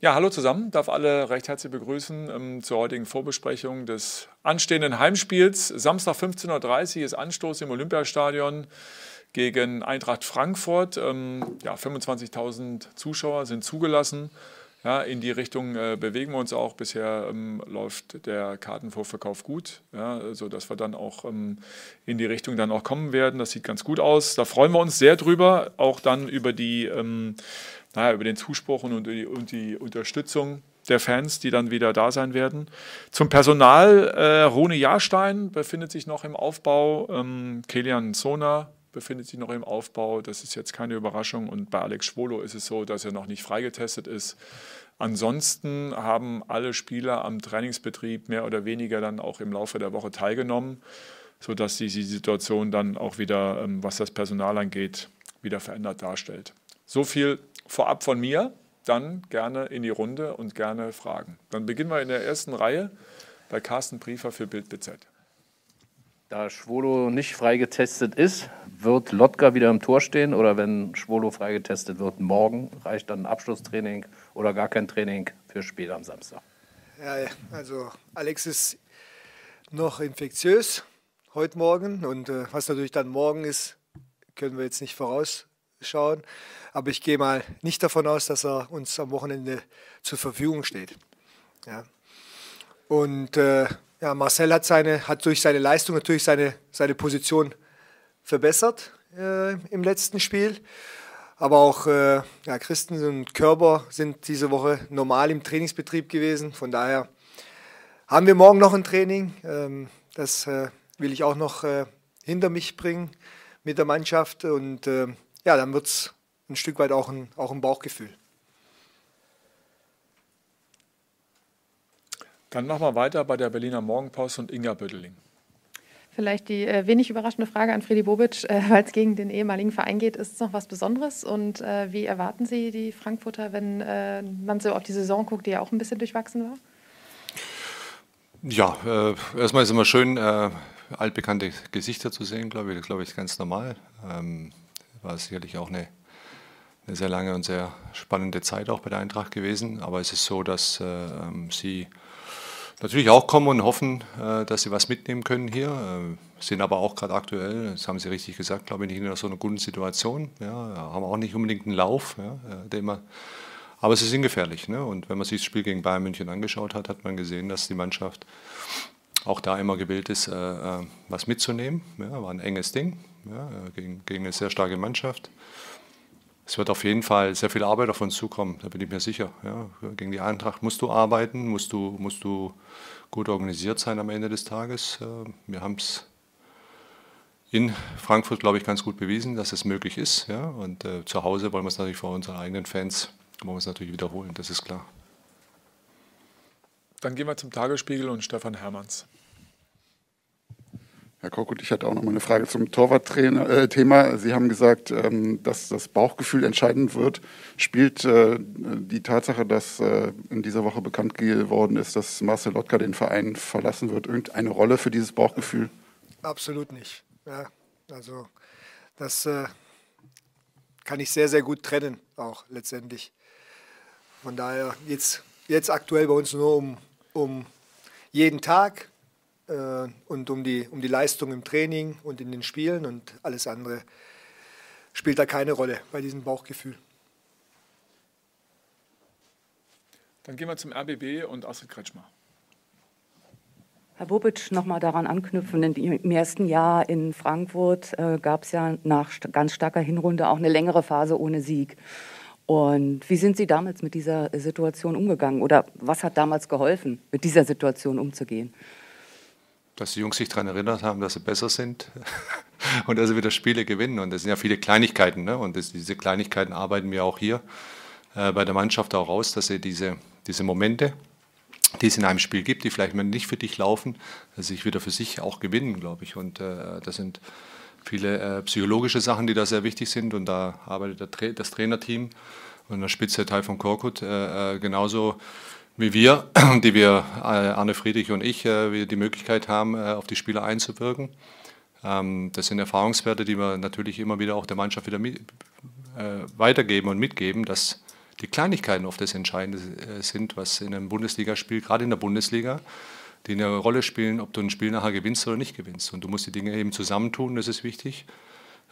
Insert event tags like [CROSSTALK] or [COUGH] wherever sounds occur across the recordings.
Ja, hallo zusammen. Darf alle recht herzlich begrüßen ähm, zur heutigen Vorbesprechung des anstehenden Heimspiels. Samstag 15.30 Uhr ist Anstoß im Olympiastadion gegen Eintracht Frankfurt. Ähm, ja, 25.000 Zuschauer sind zugelassen. Ja, in die Richtung äh, bewegen wir uns auch. Bisher ähm, läuft der Kartenvorverkauf gut, ja, sodass wir dann auch ähm, in die Richtung dann auch kommen werden. Das sieht ganz gut aus. Da freuen wir uns sehr drüber, auch dann über die, ähm, naja, über den Zuspruch und die, und die Unterstützung der Fans, die dann wieder da sein werden. Zum Personal, äh, Rune Jahrstein befindet sich noch im Aufbau, ähm, Kilian Zona befindet sich noch im Aufbau. Das ist jetzt keine Überraschung. Und bei Alex Schwolo ist es so, dass er noch nicht freigetestet ist. Ansonsten haben alle Spieler am Trainingsbetrieb mehr oder weniger dann auch im Laufe der Woche teilgenommen, sodass sich die Situation dann auch wieder, ähm, was das Personal angeht, wieder verändert darstellt. So viel vorab von mir. Dann gerne in die Runde und gerne Fragen. Dann beginnen wir in der ersten Reihe bei Carsten Briefer für Bild BZ. Da Schwolo nicht freigetestet ist, wird Lotka wieder im Tor stehen oder wenn Schwolo freigetestet wird, morgen reicht dann ein Abschlusstraining oder gar kein Training für Spiel am Samstag? Ja, also Alex ist noch infektiös heute Morgen und äh, was natürlich dann morgen ist, können wir jetzt nicht vorausschauen. Aber ich gehe mal nicht davon aus, dass er uns am Wochenende zur Verfügung steht. Ja. Und äh, ja, Marcel hat, seine, hat durch seine Leistung natürlich seine, seine Position verbessert äh, im letzten Spiel. Aber auch äh, ja, Christen und Körber sind diese Woche normal im Trainingsbetrieb gewesen. Von daher haben wir morgen noch ein Training. Ähm, das äh, will ich auch noch äh, hinter mich bringen mit der Mannschaft. Und äh, ja, dann wird es ein Stück weit auch ein, auch ein Bauchgefühl. Dann machen wir weiter bei der Berliner Morgenpost und Inga Bödeling. Vielleicht die äh, wenig überraschende Frage an Freddy Bobic, äh, weil es gegen den ehemaligen Verein geht. Ist es noch was Besonderes? Und äh, wie erwarten Sie die Frankfurter, wenn äh, man so auf die Saison guckt, die ja auch ein bisschen durchwachsen war? Ja, äh, erstmal ist es immer schön, äh, altbekannte Gesichter zu sehen, glaube ich. Das glaube ich ganz normal. Ähm, war sicherlich auch eine, eine, sehr lange und sehr spannende Zeit auch bei der Eintracht gewesen. Aber es ist so, dass ähm, sie natürlich auch kommen und hoffen, äh, dass sie was mitnehmen können hier. Äh, sind aber auch gerade aktuell, das haben Sie richtig gesagt, glaube ich, nicht in so einer guten Situation. Ja, haben auch nicht unbedingt einen Lauf, ja, äh, der immer, aber sie sind gefährlich. Ne? Und wenn man sich das Spiel gegen Bayern München angeschaut hat, hat man gesehen, dass die Mannschaft auch da immer gewillt ist, was mitzunehmen. Ja, war ein enges Ding ja, gegen, gegen eine sehr starke Mannschaft es wird auf jeden Fall sehr viel Arbeit auf uns zukommen, da bin ich mir sicher. Ja, gegen die Eintracht musst du arbeiten, musst du, musst du gut organisiert sein am Ende des Tages. Äh, wir haben es in Frankfurt, glaube ich, ganz gut bewiesen, dass es möglich ist. Ja? Und äh, zu Hause wollen wir es natürlich vor unseren eigenen Fans wollen natürlich wiederholen, das ist klar. Dann gehen wir zum Tagesspiegel und Stefan Hermanns. Herr Korkut, ich hatte auch noch mal eine Frage zum Torwartthema. Äh, Sie haben gesagt, ähm, dass das Bauchgefühl entscheidend wird. Spielt äh, die Tatsache, dass äh, in dieser Woche bekannt geworden ist, dass Marcel Lotka den Verein verlassen wird, irgendeine Rolle für dieses Bauchgefühl? Absolut nicht. Ja, also das kann ich sehr, sehr gut trennen, auch letztendlich. Von daher jetzt, jetzt aktuell bei uns nur um, um jeden Tag, äh, und um die, um die Leistung im Training und in den Spielen und alles andere spielt da keine Rolle bei diesem Bauchgefühl. Dann gehen wir zum RBB und Astrid Kretschmer. Herr Bobic, nochmal daran anknüpfen, im ersten Jahr in Frankfurt äh, gab es ja nach ganz starker Hinrunde auch eine längere Phase ohne Sieg. Und wie sind Sie damals mit dieser Situation umgegangen? Oder was hat damals geholfen, mit dieser Situation umzugehen? Dass die Jungs sich daran erinnert haben, dass sie besser sind [LAUGHS] und dass sie wieder Spiele gewinnen. Und das sind ja viele Kleinigkeiten. Ne? Und das, diese Kleinigkeiten arbeiten wir auch hier äh, bei der Mannschaft auch raus, dass sie diese, diese Momente, die es in einem Spiel gibt, die vielleicht nicht für dich laufen, dass sie sich wieder für sich auch gewinnen, glaube ich. Und äh, das sind viele äh, psychologische Sachen, die da sehr wichtig sind. Und da arbeitet Tra das Trainerteam und der Spitze Teil von Korkut äh, äh genauso wie wir, [CLEARS THROAT] die wir, äh, Arne Friedrich und ich, äh, wir die Möglichkeit haben, äh, auf die Spieler einzuwirken. Ähm, das sind Erfahrungswerte, die wir natürlich immer wieder auch der Mannschaft wieder mit, weitergeben und mitgeben, dass die Kleinigkeiten oft das Entscheidende sind, was in einem Bundesligaspiel, gerade in der Bundesliga, die eine Rolle spielen, ob du ein Spiel nachher gewinnst oder nicht gewinnst. Und du musst die Dinge eben zusammentun, das ist wichtig.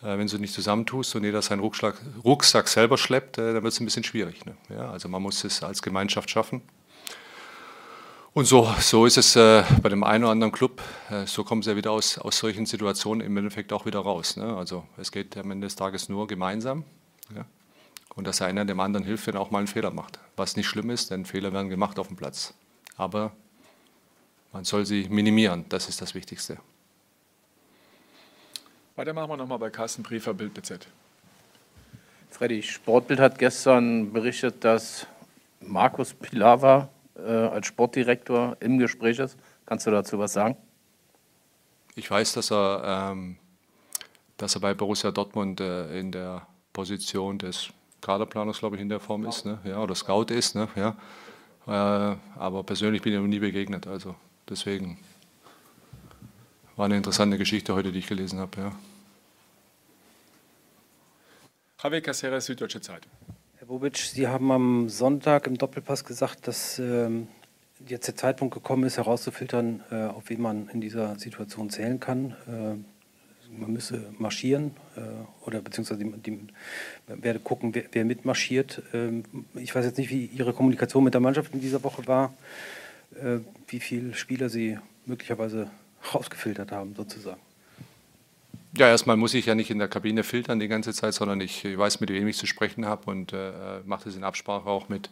Wenn du nicht zusammentust und jeder seinen Rucksack, Rucksack selber schleppt, dann wird es ein bisschen schwierig. Ne? Ja, also man muss es als Gemeinschaft schaffen. Und so, so ist es äh, bei dem einen oder anderen Club. Äh, so kommen sie ja wieder aus, aus solchen Situationen im Endeffekt auch wieder raus. Ne? Also es geht am Ende des Tages nur gemeinsam. Ja? Und dass einer dem anderen hilft, wenn er auch mal einen Fehler macht. Was nicht schlimm ist, denn Fehler werden gemacht auf dem Platz. Aber man soll sie minimieren, das ist das Wichtigste. Weiter machen wir nochmal bei Carsten Briefer, Bild BZ. Freddy, Sportbild hat gestern berichtet, dass Markus Pilawa äh, als Sportdirektor im Gespräch ist. Kannst du dazu was sagen? Ich weiß, dass er, ähm, dass er bei Borussia Dortmund äh, in der Position des Kaderplaners, glaube ich, in der Form ist, ne? ja, oder Scout ist. Ne? Ja. Äh, aber persönlich bin ich ihm nie begegnet. Also deswegen war eine interessante Geschichte heute, die ich gelesen habe. Ja. Javier Caceres, Süddeutsche Zeitung. Herr Bobic, Sie haben am Sonntag im Doppelpass gesagt, dass ähm, jetzt der Zeitpunkt gekommen ist, herauszufiltern, äh, auf wen man in dieser Situation zählen kann. Äh, man müsse marschieren äh, oder beziehungsweise die, die, werde gucken, wer, wer mitmarschiert. Ähm, ich weiß jetzt nicht, wie Ihre Kommunikation mit der Mannschaft in dieser Woche war, äh, wie viele Spieler Sie möglicherweise rausgefiltert haben, sozusagen. Ja, erstmal muss ich ja nicht in der Kabine filtern die ganze Zeit, sondern ich, weiß, mit wem ich zu sprechen habe und äh, mache das in Absprache auch mit,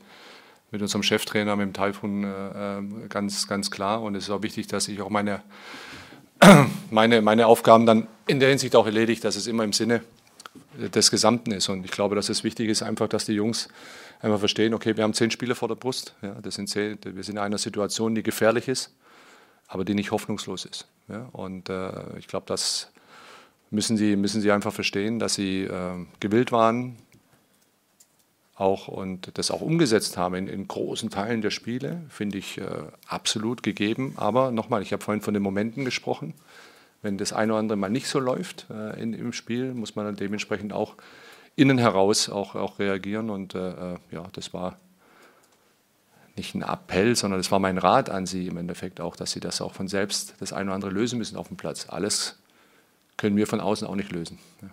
mit unserem Cheftrainer, mit dem Taifun, äh, ganz, ganz klar. Und es ist auch wichtig, dass ich auch meine, [CLEARS THROAT] meine, meine Aufgaben dann in der Hinsicht auch erledige, dass es immer im Sinne des Gesamten ist. Und ich glaube, dass es wichtig ist, einfach, dass die Jungs einfach verstehen, okay, wir haben zehn Spiele vor der Brust. Ja, das sind zehn, wir sind in einer Situation, die gefährlich ist, aber die nicht hoffnungslos ist. Ja, und äh, ich glaube, dass müssen sie, müssen sie einfach verstehen, dass sie äh, gewillt waren auch und das auch umgesetzt haben in, in großen Teilen der Spiele, finde ich äh, absolut gegeben. Aber nochmal, ich habe vorhin von den Momenten gesprochen. Wenn das eine oder andere mal nicht so läuft äh, in, im Spiel, muss man dann dementsprechend auch innen heraus auch, auch reagieren. Und äh, äh, ja, das war nicht ein Appell, sondern das war mein Rat an Sie im Endeffekt auch, dass Sie das auch von selbst das eine oder andere lösen müssen auf dem Platz. Alles können wir von außen auch nicht lösen. Ja.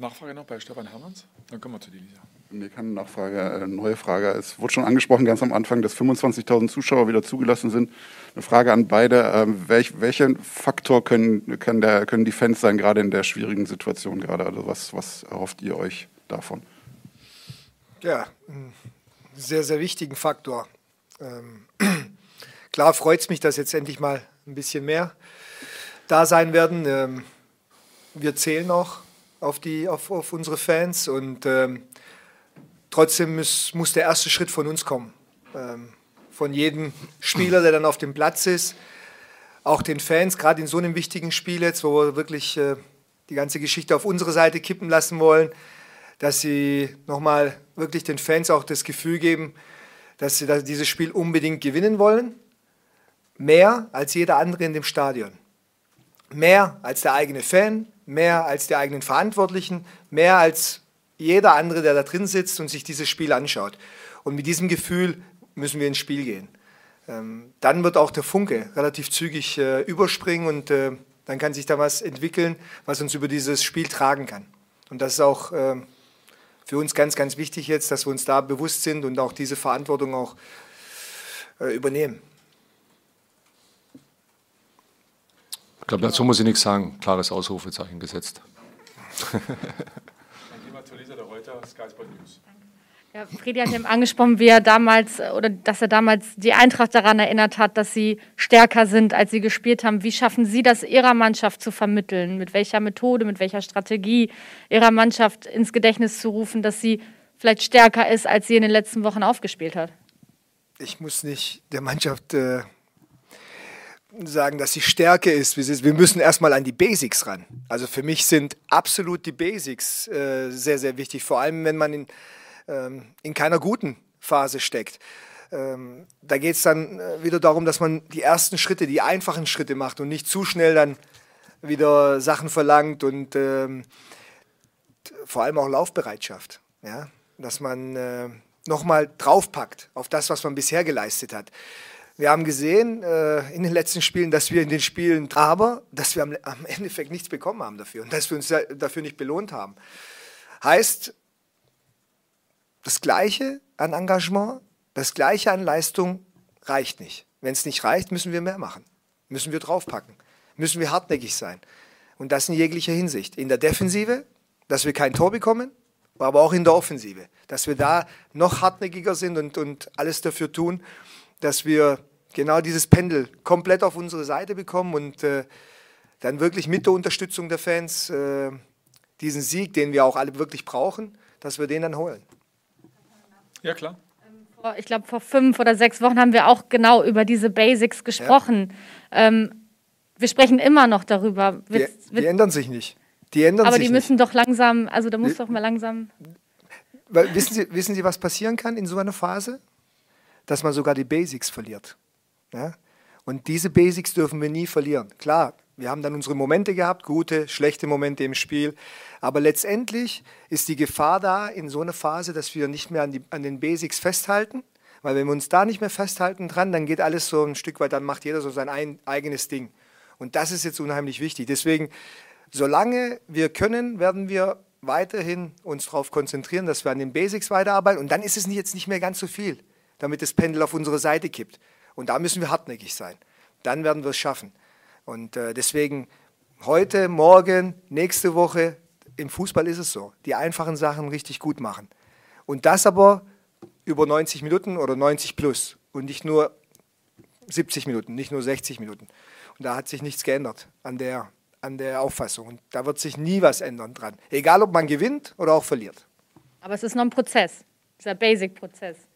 Nachfrage noch bei Stefan Hermanns? Dann kommen wir zu dir, Lisa. Mir kann eine Nachfrage, eine äh, neue Frage. Es wurde schon angesprochen, ganz am Anfang, dass 25.000 Zuschauer wieder zugelassen sind. Eine Frage an beide. Ähm, welch, welchen Faktor können, können, der, können die Fans sein, gerade in der schwierigen Situation gerade? Also was, was erhofft ihr euch davon? Ja, einen sehr, sehr wichtigen Faktor. Ähm, [CLEARS THROAT] klar freut es mich, dass jetzt endlich mal ein bisschen mehr da sein werden. Ähm, wir zählen auch auf, die, auf, auf unsere Fans und ähm, trotzdem muss, muss der erste Schritt von uns kommen. Ähm, von jedem Spieler, der dann auf dem Platz ist, auch den Fans, gerade in so einem wichtigen Spiel jetzt, wo wir wirklich äh, die ganze Geschichte auf unsere Seite kippen lassen wollen, dass sie nochmal wirklich den Fans auch das Gefühl geben, dass sie dieses Spiel unbedingt gewinnen wollen. Mehr als jeder andere in dem Stadion. Mehr als der eigene Fan, mehr als die eigenen Verantwortlichen, mehr als jeder andere, der da drin sitzt und sich dieses Spiel anschaut. Und mit diesem Gefühl müssen wir ins Spiel gehen. Ähm, dann wird auch der Funke relativ zügig äh, überspringen und äh, dann kann sich da was entwickeln, was uns über dieses Spiel tragen kann. Und das ist auch äh, für uns ganz, ganz wichtig jetzt, dass wir uns da bewusst sind und auch diese Verantwortung auch äh, übernehmen. Ich glaube, dazu muss ich nichts sagen. Klares Ausrufezeichen gesetzt. [LAUGHS] Ja, Fredi hat eben angesprochen, wie er damals oder dass er damals die Eintracht daran erinnert hat, dass sie stärker sind, als sie gespielt haben. Wie schaffen Sie das Ihrer Mannschaft zu vermitteln? Mit welcher Methode, mit welcher Strategie Ihrer Mannschaft ins Gedächtnis zu rufen, dass sie vielleicht stärker ist, als sie in den letzten Wochen aufgespielt hat? Ich muss nicht der Mannschaft äh, sagen, dass sie Stärke ist. Wir müssen erstmal an die Basics ran. Also für mich sind absolut die Basics äh, sehr, sehr wichtig, vor allem wenn man in, ähm, in keiner guten Phase steckt. Ähm, da geht es dann äh, wieder darum, dass man die ersten Schritte, die einfachen Schritte macht und nicht zu schnell dann wieder Sachen verlangt und ähm, vor allem auch Laufbereitschaft. Ja? Dass man äh, nochmal draufpackt auf das, was man bisher geleistet hat. Wir haben gesehen äh, in den letzten Spielen, dass wir in den Spielen, aber dass wir am, am Endeffekt nichts bekommen haben dafür und dass wir uns dafür nicht belohnt haben. Heißt, das Gleiche an Engagement, das Gleiche an Leistung reicht nicht. Wenn es nicht reicht, müssen wir mehr machen. Müssen wir draufpacken. Müssen wir hartnäckig sein. Und das in jeglicher Hinsicht. In der Defensive, dass wir kein Tor bekommen, aber auch in der Offensive. Dass wir da noch hartnäckiger sind und, und alles dafür tun, dass wir genau dieses Pendel komplett auf unsere Seite bekommen und äh, dann wirklich mit der Unterstützung der Fans äh, diesen Sieg, den wir auch alle wirklich brauchen, dass wir den dann holen. Ja, klar. Ich glaube, vor fünf oder sechs Wochen haben wir auch genau über diese Basics gesprochen. Ja. Ähm, wir sprechen immer noch darüber. Wird, die, die ändern sich nicht. Die ändern aber sich die müssen nicht. doch langsam, also da muss die, doch mal langsam. Weil, wissen, Sie, wissen Sie, was passieren kann in so einer Phase? Dass man sogar die Basics verliert. Ja? Und diese Basics dürfen wir nie verlieren. Klar, wir haben dann unsere Momente gehabt, gute, schlechte Momente im Spiel. Aber letztendlich ist die Gefahr da in so einer Phase, dass wir nicht mehr an, die, an den Basics festhalten. Weil wenn wir uns da nicht mehr festhalten dran, dann geht alles so ein Stück weit, dann macht jeder so sein ein, eigenes Ding. Und das ist jetzt unheimlich wichtig. Deswegen, solange wir können, werden wir weiterhin uns darauf konzentrieren, dass wir an den Basics weiterarbeiten. Und dann ist es jetzt nicht mehr ganz so viel, damit das Pendel auf unsere Seite kippt. Und da müssen wir hartnäckig sein. Dann werden wir es schaffen. Und äh, deswegen heute, morgen, nächste Woche, im Fußball ist es so, die einfachen Sachen richtig gut machen. Und das aber über 90 Minuten oder 90 plus und nicht nur 70 Minuten, nicht nur 60 Minuten. Und da hat sich nichts geändert an der, an der Auffassung. Und da wird sich nie was ändern dran. Egal, ob man gewinnt oder auch verliert. Aber es ist noch ein Prozess, dieser Basic-Prozess.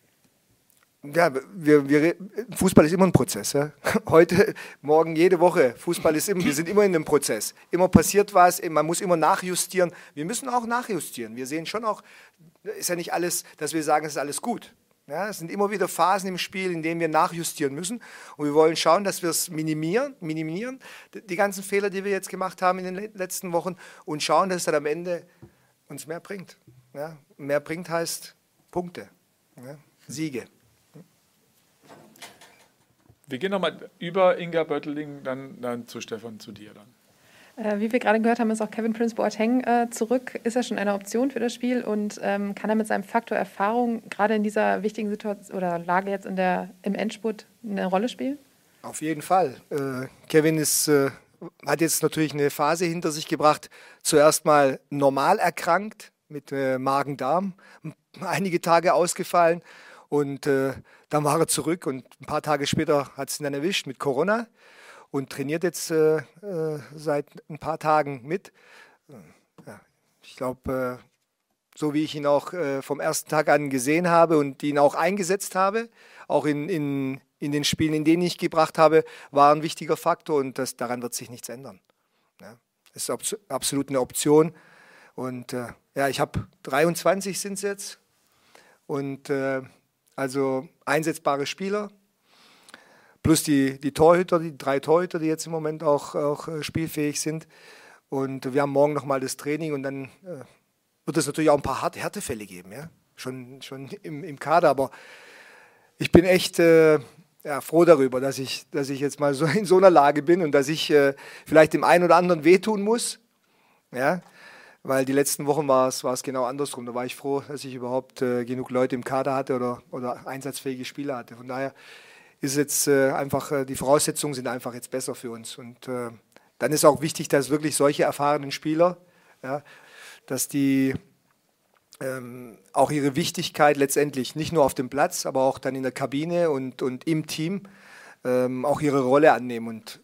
Ja, wir, wir, Fußball ist immer ein Prozess. Ja? [LAUGHS] Heute, morgen, jede Woche. Fußball ist immer, wir sind immer in einem Prozess. Immer passiert was, man muss immer nachjustieren. Wir müssen auch nachjustieren. Wir sehen schon auch, ist ja nicht alles, dass wir sagen, es ist alles gut. Ja, es sind immer wieder Phasen im Spiel, in denen wir nachjustieren müssen. Und wir wollen schauen, dass wir es minimieren, minimieren, die ganzen Fehler, die wir jetzt gemacht haben in den letzten Wochen, und schauen, dass es dann am Ende uns mehr bringt. Ja? Mehr bringt heißt Punkte, ja? Siege. Wir gehen nochmal über Inga Bötteling, dann, dann zu Stefan, zu dir dann. Äh, wie wir gerade gehört haben, ist auch Kevin Prince Boateng äh, zurück. Ist er schon eine Option für das Spiel und ähm, kann er mit seinem Faktor Erfahrung gerade in dieser wichtigen Situation oder Lage jetzt in der, im Endspurt eine Rolle spielen? Auf jeden Fall. Äh, Kevin ist, hat jetzt natürlich eine Phase hinter sich gebracht. Zuerst mal normal erkrankt mit Magen-Darm, einige Tage ausgefallen und äh, dann war er zurück und ein paar Tage später hat es ihn dann erwischt mit Corona und trainiert jetzt äh, äh, seit ein paar Tagen mit. Ja, ich glaube, äh, so wie ich ihn auch äh, vom ersten Tag an gesehen habe und ihn auch eingesetzt habe, auch in, in, in den Spielen, in denen ich gebracht habe, war ein wichtiger Faktor und das, daran wird sich nichts ändern. Ja, ist absolut eine Option. Und äh, ja, ich habe 23 sind es jetzt. Und äh, also einsetzbare Spieler, plus die, die Torhüter, die drei Torhüter, die jetzt im Moment auch, auch äh, spielfähig sind. Und wir haben morgen nochmal das Training und dann äh, wird es natürlich auch ein paar harte Härtefälle geben, ja? schon, schon im, im Kader. Aber ich bin echt äh, ja, froh darüber, dass ich, dass ich jetzt mal so in so einer Lage bin und dass ich äh, vielleicht dem einen oder anderen wehtun muss. Ja? Weil die letzten Wochen war es, war es genau andersrum. Da war ich froh, dass ich überhaupt äh, genug Leute im Kader hatte oder, oder einsatzfähige Spieler hatte. Von daher ist jetzt äh, einfach, äh, die Voraussetzungen sind einfach jetzt besser für uns. Und äh, dann ist auch wichtig, dass wirklich solche erfahrenen Spieler, ja, dass die ähm, auch ihre Wichtigkeit letztendlich nicht nur auf dem Platz, aber auch dann in der Kabine und, und im Team ähm, auch ihre Rolle annehmen. Und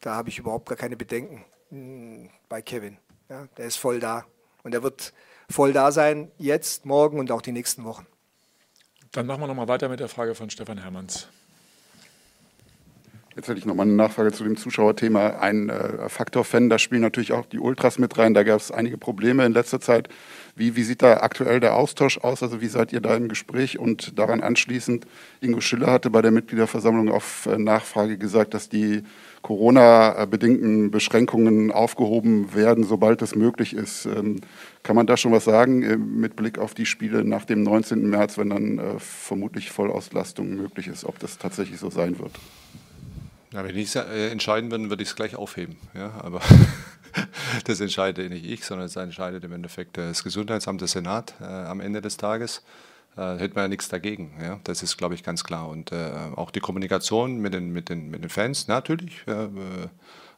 da habe ich überhaupt gar keine Bedenken hm, bei Kevin. Ja, der ist voll da. Und er wird voll da sein, jetzt, morgen und auch die nächsten Wochen. Dann machen wir nochmal weiter mit der Frage von Stefan Hermanns. Jetzt hätte ich nochmal eine Nachfrage zu dem Zuschauerthema. Ein äh, Faktor Fan, da spielen natürlich auch die Ultras mit rein. Da gab es einige Probleme in letzter Zeit. Wie, wie sieht da aktuell der Austausch aus? Also wie seid ihr da im Gespräch? Und daran anschließend, Ingo Schiller hatte bei der Mitgliederversammlung auf äh, Nachfrage gesagt, dass die Corona-bedingten Beschränkungen aufgehoben werden, sobald es möglich ist. Ähm, kann man da schon was sagen äh, mit Blick auf die Spiele nach dem 19. März, wenn dann äh, vermutlich Vollauslastung möglich ist, ob das tatsächlich so sein wird? Ja, wenn ich es äh, entscheiden würde, würde ich es gleich aufheben. Ja, aber [LAUGHS] das entscheide nicht ich, sondern es entscheidet im Endeffekt das Gesundheitsamt, der Senat äh, am Ende des Tages. Äh, hätten wir ja nichts dagegen. Ja? Das ist, glaube ich, ganz klar. Und äh, auch die Kommunikation mit den, mit den, mit den Fans, natürlich. Äh,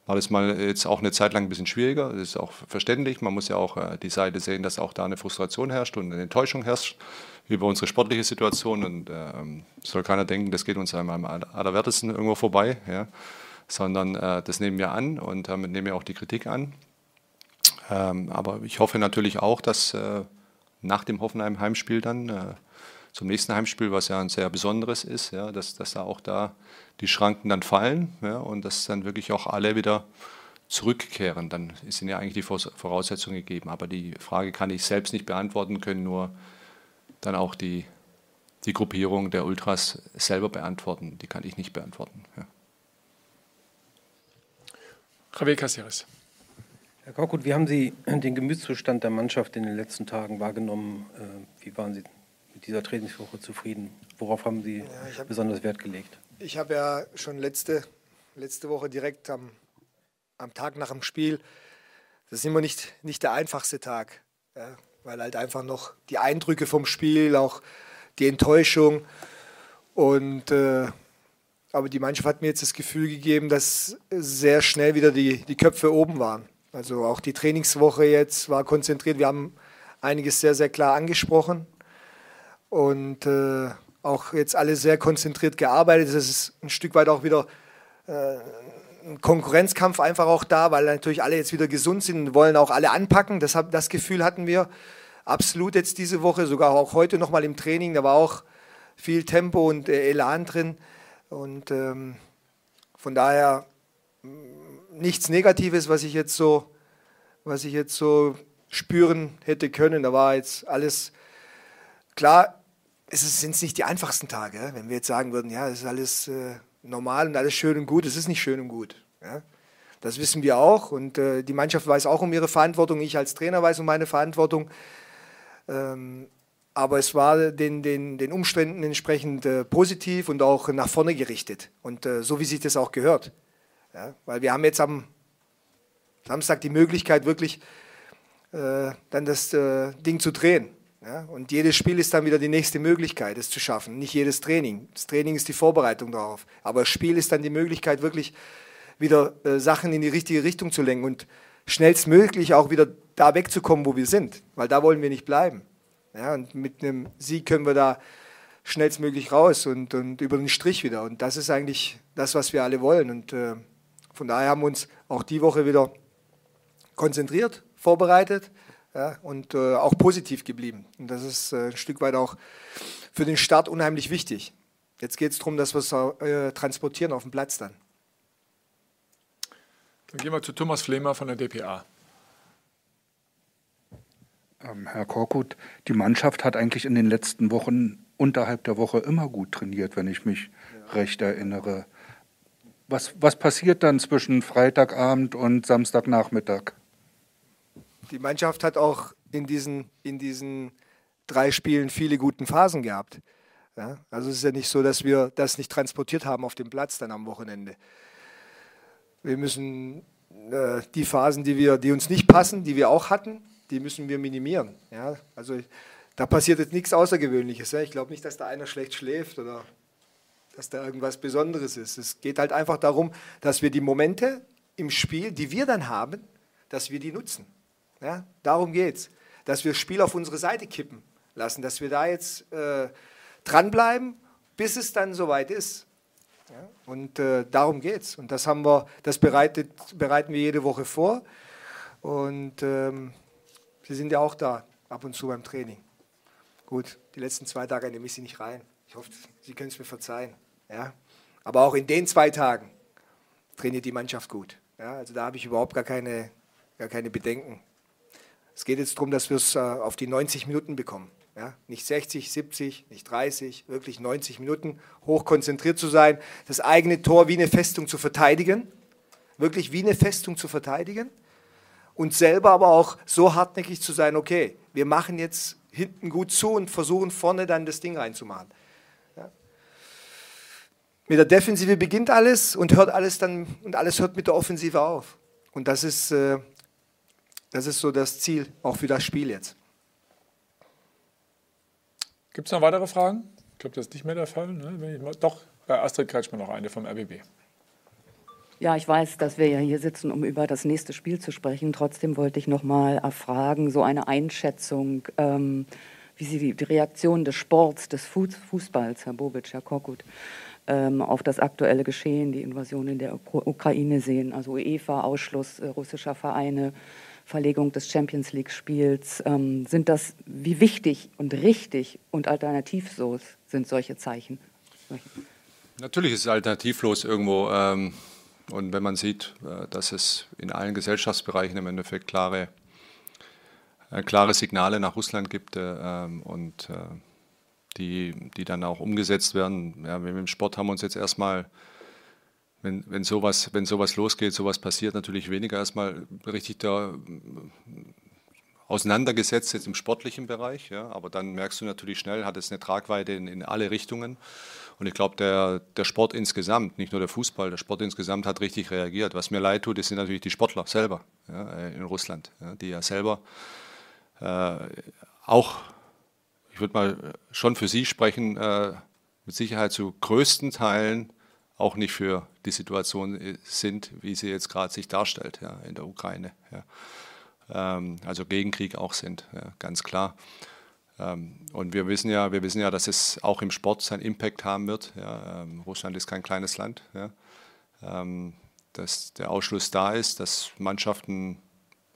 war das mal jetzt auch eine Zeit lang ein bisschen schwieriger. Das ist auch verständlich. Man muss ja auch äh, die Seite sehen, dass auch da eine Frustration herrscht und eine Enttäuschung herrscht über unsere sportliche Situation. Und äh, soll keiner denken, das geht uns einmal am allerwertesten irgendwo vorbei, ja? sondern äh, das nehmen wir an und damit nehmen wir auch die Kritik an. Ähm, aber ich hoffe natürlich auch, dass äh, nach dem Hoffenheim-Heimspiel dann äh, zum nächsten Heimspiel, was ja ein sehr besonderes ist, ja, dass, dass da auch da die Schranken dann fallen ja, und dass dann wirklich auch alle wieder zurückkehren. Dann sind ja eigentlich die Voraussetzungen gegeben. Aber die Frage kann ich selbst nicht beantworten, können nur dann auch die, die Gruppierung der Ultras selber beantworten. Die kann ich nicht beantworten. Ja. Javier Caceres. Herr Korkut, wie haben Sie den Gemütszustand der Mannschaft in den letzten Tagen wahrgenommen? Äh, wie waren Sie mit dieser Trainingswoche zufrieden? Worauf haben Sie ja, hab, besonders Wert gelegt? Ich habe ja schon letzte, letzte Woche direkt am, am Tag nach dem Spiel, das ist immer nicht, nicht der einfachste Tag. Ja, weil halt einfach noch die Eindrücke vom Spiel, auch die Enttäuschung und äh, aber die Mannschaft hat mir jetzt das Gefühl gegeben, dass sehr schnell wieder die, die Köpfe oben waren. Also auch die Trainingswoche jetzt war konzentriert. Wir haben einiges sehr, sehr klar angesprochen und äh, auch jetzt alle sehr konzentriert gearbeitet. Das ist ein Stück weit auch wieder äh, ein Konkurrenzkampf einfach auch da, weil natürlich alle jetzt wieder gesund sind und wollen auch alle anpacken. Das, das Gefühl hatten wir absolut jetzt diese Woche, sogar auch heute nochmal im Training. Da war auch viel Tempo und äh, Elan drin. Und ähm, von daher mm, nichts Negatives, was ich jetzt so, was ich jetzt so spüren hätte können. Da war jetzt alles klar. Es sind nicht die einfachsten Tage, wenn wir jetzt sagen würden, ja, es ist alles äh, normal und alles schön und gut. Es ist nicht schön und gut. Ja? Das wissen wir auch und äh, die Mannschaft weiß auch um ihre Verantwortung. Ich als Trainer weiß um meine Verantwortung. Ähm, aber es war den, den, den Umständen entsprechend äh, positiv und auch nach vorne gerichtet. Und äh, so wie sich das auch gehört. Ja? Weil wir haben jetzt am Samstag die Möglichkeit, wirklich äh, dann das äh, Ding zu drehen. Ja? Und jedes Spiel ist dann wieder die nächste Möglichkeit, es zu schaffen. Nicht jedes Training. Das Training ist die Vorbereitung darauf. Aber das Spiel ist dann die Möglichkeit, wirklich wieder äh, Sachen in die richtige Richtung zu lenken und schnellstmöglich auch wieder da wegzukommen, wo wir sind. Weil da wollen wir nicht bleiben. Ja? Und mit einem Sieg können wir da schnellstmöglich raus und, und über den Strich wieder. Und das ist eigentlich das, was wir alle wollen. Und äh, von daher haben wir uns auch die Woche wieder konzentriert, vorbereitet ja, und äh, auch positiv geblieben. Und das ist äh, ein Stück weit auch für den Start unheimlich wichtig. Jetzt geht es darum, dass wir es äh, transportieren auf dem Platz dann. Dann gehen wir zu Thomas Flemer von der DPA. Ähm, Herr Korkut, die Mannschaft hat eigentlich in den letzten Wochen unterhalb der Woche immer gut trainiert, wenn ich mich ja. recht erinnere. Was, was passiert dann zwischen Freitagabend und Samstagnachmittag? Die Mannschaft hat auch in diesen, in diesen drei Spielen viele guten Phasen gehabt. Ja, also es ist ja nicht so, dass wir das nicht transportiert haben auf dem Platz dann am Wochenende. Wir müssen äh, die Phasen, die, wir, die uns nicht passen, die wir auch hatten, die müssen wir minimieren. Ja, also da passiert jetzt nichts Außergewöhnliches. Ja. Ich glaube nicht, dass da einer schlecht schläft oder dass da irgendwas Besonderes ist. Es geht halt einfach darum, dass wir die Momente im Spiel, die wir dann haben, dass wir die nutzen. Ja, darum geht es, dass wir das Spiel auf unsere Seite kippen lassen, dass wir da jetzt äh, dranbleiben, bis es dann soweit ist. Ja, und äh, darum geht es. Und das, haben wir, das bereitet, bereiten wir jede Woche vor. Und ähm, Sie sind ja auch da, ab und zu beim Training. Gut, die letzten zwei Tage nehme ich Sie nicht rein. Ich hoffe, Sie können es mir verzeihen. Ja? Aber auch in den zwei Tagen trainiert die Mannschaft gut. Ja, also da habe ich überhaupt gar keine, gar keine Bedenken. Es geht jetzt darum, dass wir es äh, auf die 90 Minuten bekommen. Ja, nicht 60, 70, nicht 30, wirklich 90 Minuten hoch konzentriert zu sein, das eigene Tor wie eine Festung zu verteidigen, wirklich wie eine Festung zu verteidigen und selber aber auch so hartnäckig zu sein, okay, wir machen jetzt hinten gut zu und versuchen vorne dann das Ding reinzumachen. Ja. Mit der Defensive beginnt alles und hört alles dann und alles hört mit der Offensive auf. Und das ist, äh, das ist so das Ziel auch für das Spiel jetzt. Gibt es noch weitere Fragen? Ich glaube, das ist nicht mehr der Fall. Ne? Doch, äh, Astrid Kretschmann noch eine vom RBB. Ja, ich weiß, dass wir ja hier sitzen, um über das nächste Spiel zu sprechen. Trotzdem wollte ich noch mal erfragen, so eine Einschätzung, ähm, wie Sie die, die, Reaktion des Sports, des Fußballs, Herr Bobic, Herr Korkut, ähm, auf das aktuelle Geschehen, die Invasion in der Ukraine sehen, also UEFA, Ausschluss äh, russischer Vereine, Verlegung des Champions League-Spiels. Ähm, sind das, wie wichtig und richtig und alternativlos sind solche Zeichen? Natürlich ist es alternativlos irgendwo. Ähm, und wenn man sieht, äh, dass es in allen Gesellschaftsbereichen im Endeffekt klare, äh, klare Signale nach Russland gibt äh, ähm, und äh, die, die dann auch umgesetzt werden. Ja, wir im Sport haben uns jetzt erstmal wenn, wenn, sowas, wenn sowas losgeht, sowas passiert, natürlich weniger erstmal richtig da auseinandergesetzt jetzt im sportlichen Bereich. Ja, aber dann merkst du natürlich schnell, hat es eine Tragweite in, in alle Richtungen. Und ich glaube, der, der Sport insgesamt, nicht nur der Fußball, der Sport insgesamt hat richtig reagiert. Was mir leid tut, das sind natürlich die Sportler selber ja, in Russland, ja, die ja selber äh, auch, ich würde mal schon für sie sprechen, äh, mit Sicherheit zu größten Teilen auch nicht für die Situation äh, sind, wie sie jetzt gerade sich darstellt ja, in der Ukraine. Ja. Ähm, also Gegenkrieg auch sind, ja, ganz klar. Ähm, und wir wissen ja, wir wissen ja, dass es auch im Sport seinen Impact haben wird. Ja. Ähm, Russland ist kein kleines Land. Ja. Ähm, dass der Ausschluss da ist, dass Mannschaften,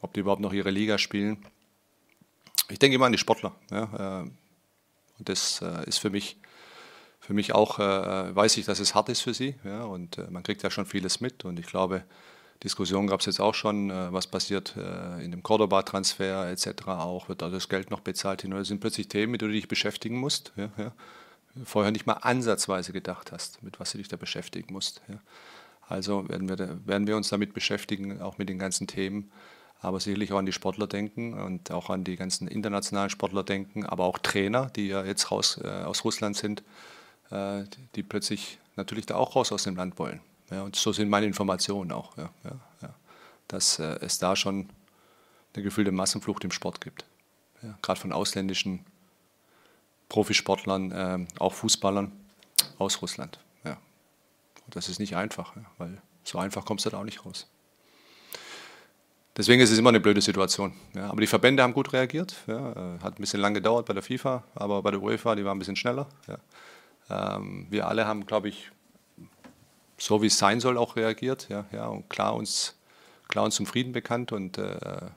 ob die überhaupt noch ihre Liga spielen. Ich denke immer an die Sportler. Ja. Äh, und das äh, ist für mich für mich auch, äh, weiß ich, dass es hart ist für sie. Ja, und äh, man kriegt ja schon vieles mit. Und ich glaube, Diskussionen gab es jetzt auch schon, äh, was passiert äh, in dem Cordoba-Transfer etc. auch. Wird da das Geld noch bezahlt hin? Das sind plötzlich Themen, mit denen du dich beschäftigen musst. Ja, ja. Vorher nicht mal ansatzweise gedacht hast, mit was du dich da beschäftigen musst. Ja. Also werden wir, werden wir uns damit beschäftigen, auch mit den ganzen Themen aber sicherlich auch an die Sportler denken und auch an die ganzen internationalen Sportler denken, aber auch Trainer, die ja jetzt raus äh, aus Russland sind, äh, die plötzlich natürlich da auch raus aus dem Land wollen. Ja, und so sind meine Informationen auch, ja, ja, dass äh, es da schon eine gefühlte Massenflucht im Sport gibt. Gerade von ausländischen Profisportlern, äh, auch Fußballern aus Russland. Und das ist nicht einfach, weil so einfach kommst du da auch nicht raus. Deswegen ist es immer eine blöde Situation. Aber die Verbände haben gut reagiert. Äh, hat ein bisschen lang gedauert bei der FIFA, aber bei der UEFA, die waren ein bisschen schneller. Ähm, wir alle haben, glaube ich, so wie es sein soll, auch reagiert. Ja, ja, und klar uns, klar uns zum Frieden bekannt und äh,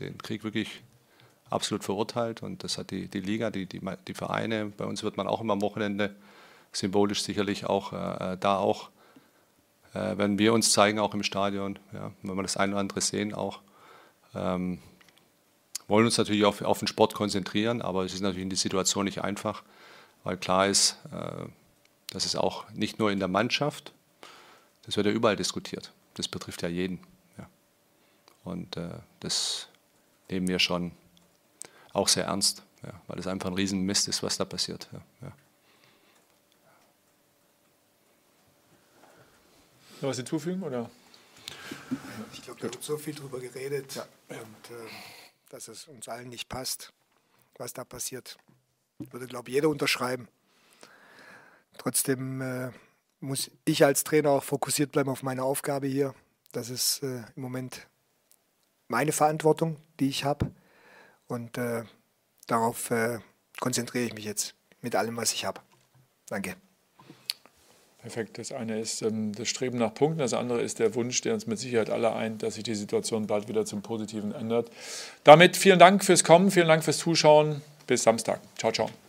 den Krieg wirklich absolut verurteilt. Und das hat die, die Liga, die, die, die Vereine, bei uns wird man auch immer am Wochenende symbolisch sicherlich auch äh, da auch, äh, wenn wir uns zeigen, auch im Stadion, ja, wenn wir das eine oder andere sehen auch. Ähm, wollen uns natürlich auf, auf den Sport konzentrieren, aber es ist natürlich in der Situation nicht einfach weil klar ist, äh, dass es auch nicht nur in der Mannschaft, das wird ja überall diskutiert. Das betrifft ja jeden. Ja. Und äh, das nehmen wir schon auch sehr ernst, ja, weil es einfach ein Riesenmist ist, was da passiert. Ja. Noch was hinzufügen? Oder? Ich glaube, da wird so viel drüber geredet und äh, dass es uns allen nicht passt, was da passiert. Würde, glaube ich, jeder unterschreiben. Trotzdem äh, muss ich als Trainer auch fokussiert bleiben auf meine Aufgabe hier. Das ist äh, im Moment meine Verantwortung, die ich habe. Und äh, darauf äh, konzentriere ich mich jetzt mit allem, was ich habe. Danke. Perfekt. Das eine ist ähm, das Streben nach Punkten, das andere ist der Wunsch, der uns mit Sicherheit alle eint, dass sich die Situation bald wieder zum Positiven ändert. Damit vielen Dank fürs Kommen, vielen Dank fürs Zuschauen. Bis Samstag. Ciao, ciao.